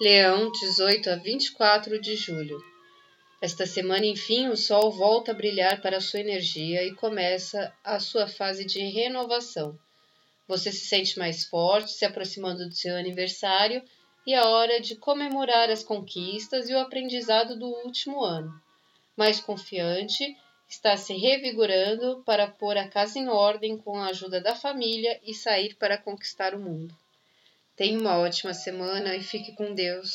Leão, 18 a 24 de julho. Esta semana, enfim, o Sol volta a brilhar para a sua energia e começa a sua fase de renovação. Você se sente mais forte, se aproximando do seu aniversário e a hora de comemorar as conquistas e o aprendizado do último ano. Mais confiante, está se revigorando para pôr a casa em ordem com a ajuda da família e sair para conquistar o mundo. Tenha uma ótima semana e fique com Deus.